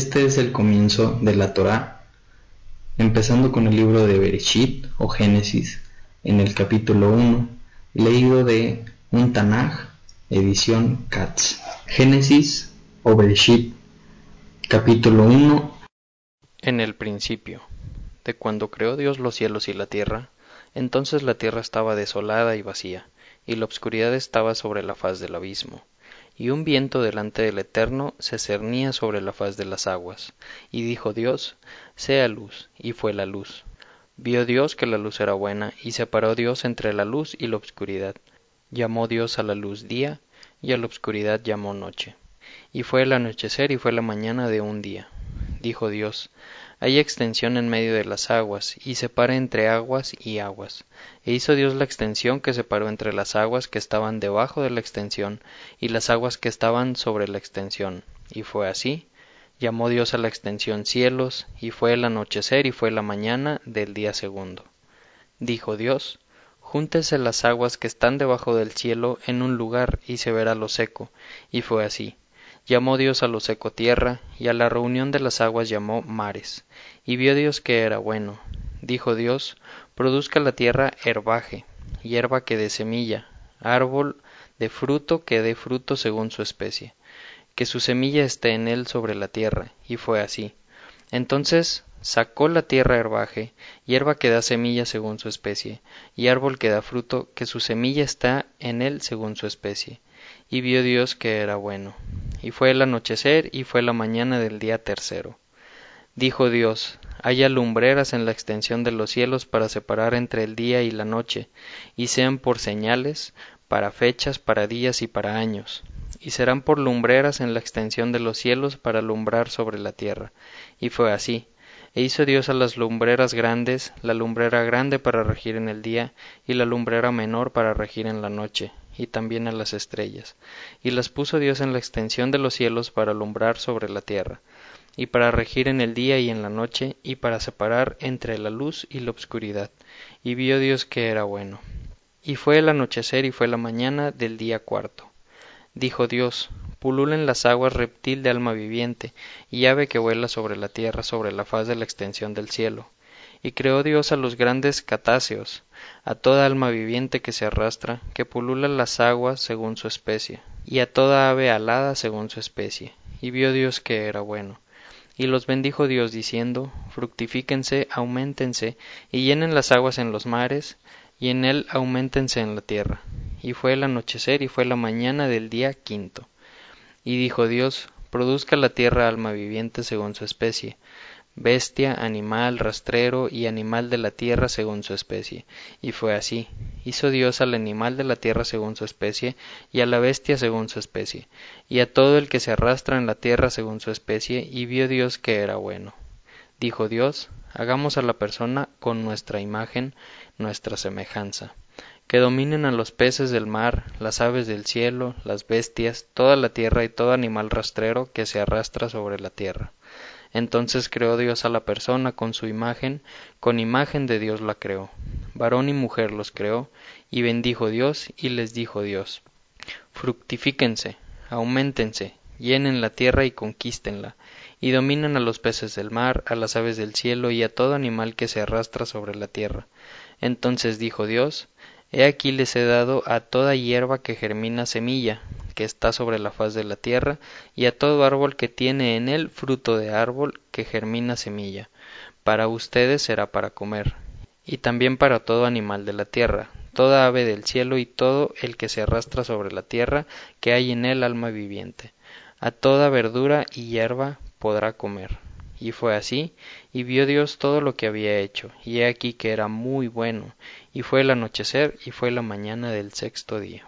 Este es el comienzo de la Torá, empezando con el libro de Bereshit o Génesis, en el capítulo 1, leído de un edición Katz. Génesis o Bereshit, capítulo 1. En el principio, de cuando creó Dios los cielos y la tierra, entonces la tierra estaba desolada y vacía, y la obscuridad estaba sobre la faz del abismo y un viento delante del Eterno se cernía sobre la faz de las aguas. Y dijo Dios, sea luz, y fue la luz. Vio Dios que la luz era buena, y separó Dios entre la luz y la obscuridad. Llamó Dios a la luz día, y a la obscuridad llamó noche. Y fue el anochecer y fue la mañana de un día. Dijo Dios, hay extensión en medio de las aguas, y separa entre aguas y aguas. E hizo Dios la extensión que separó entre las aguas que estaban debajo de la extensión, y las aguas que estaban sobre la extensión. Y fue así. Llamó Dios a la extensión cielos, y fue el anochecer y fue la mañana del día segundo. Dijo Dios, Júntese las aguas que están debajo del cielo en un lugar, y se verá lo seco. Y fue así. Llamó Dios a lo seco tierra, y a la reunión de las aguas llamó mares. Y vio Dios que era bueno. Dijo Dios, produzca la tierra herbaje, hierba que dé semilla, árbol de fruto que dé fruto según su especie, que su semilla esté en él sobre la tierra. Y fue así. Entonces sacó la tierra herbaje, hierba que da semilla según su especie, y árbol que da fruto, que su semilla está en él según su especie. Y vio Dios que era bueno. Y fue el anochecer y fue la mañana del día tercero. Dijo Dios, haya lumbreras en la extensión de los cielos para separar entre el día y la noche, y sean por señales, para fechas, para días y para años, y serán por lumbreras en la extensión de los cielos para alumbrar sobre la tierra. Y fue así. E hizo Dios a las lumbreras grandes, la lumbrera grande para regir en el día, y la lumbrera menor para regir en la noche, y también a las estrellas, y las puso Dios en la extensión de los cielos para alumbrar sobre la tierra, y para regir en el día y en la noche, y para separar entre la luz y la obscuridad. Y vio Dios que era bueno. Y fue el anochecer y fue la mañana del día cuarto. Dijo Dios, pululen las aguas reptil de alma viviente, y ave que vuela sobre la tierra sobre la faz de la extensión del cielo y creó Dios a los grandes catáceos, a toda alma viviente que se arrastra, que pulula las aguas según su especie, y a toda ave alada según su especie. Y vio Dios que era bueno. Y los bendijo Dios diciendo, fructifíquense, aumentense, y llenen las aguas en los mares, y en él aumentense en la tierra. Y fue el anochecer y fue la mañana del día quinto. Y dijo Dios, produzca la tierra alma viviente según su especie, bestia, animal, rastrero y animal de la tierra según su especie. Y fue así. Hizo Dios al animal de la tierra según su especie, y a la bestia según su especie, y a todo el que se arrastra en la tierra según su especie, y vio Dios que era bueno. Dijo Dios, hagamos a la persona con nuestra imagen, nuestra semejanza que dominen a los peces del mar, las aves del cielo, las bestias, toda la tierra y todo animal rastrero que se arrastra sobre la tierra. Entonces creó Dios a la persona con su imagen, con imagen de Dios la creó. Varón y mujer los creó, y bendijo Dios, y les dijo Dios, Fructifíquense, aumentense, llenen la tierra y conquístenla, y dominen a los peces del mar, a las aves del cielo, y a todo animal que se arrastra sobre la tierra. Entonces dijo Dios, He aquí les he dado a toda hierba que germina semilla, que está sobre la faz de la tierra, y a todo árbol que tiene en él fruto de árbol que germina semilla. Para ustedes será para comer, y también para todo animal de la tierra, toda ave del cielo y todo el que se arrastra sobre la tierra, que hay en él alma viviente. A toda verdura y hierba podrá comer. Y fue así, y vio Dios todo lo que había hecho, y he aquí que era muy bueno, y fue el anochecer y fue la mañana del sexto día.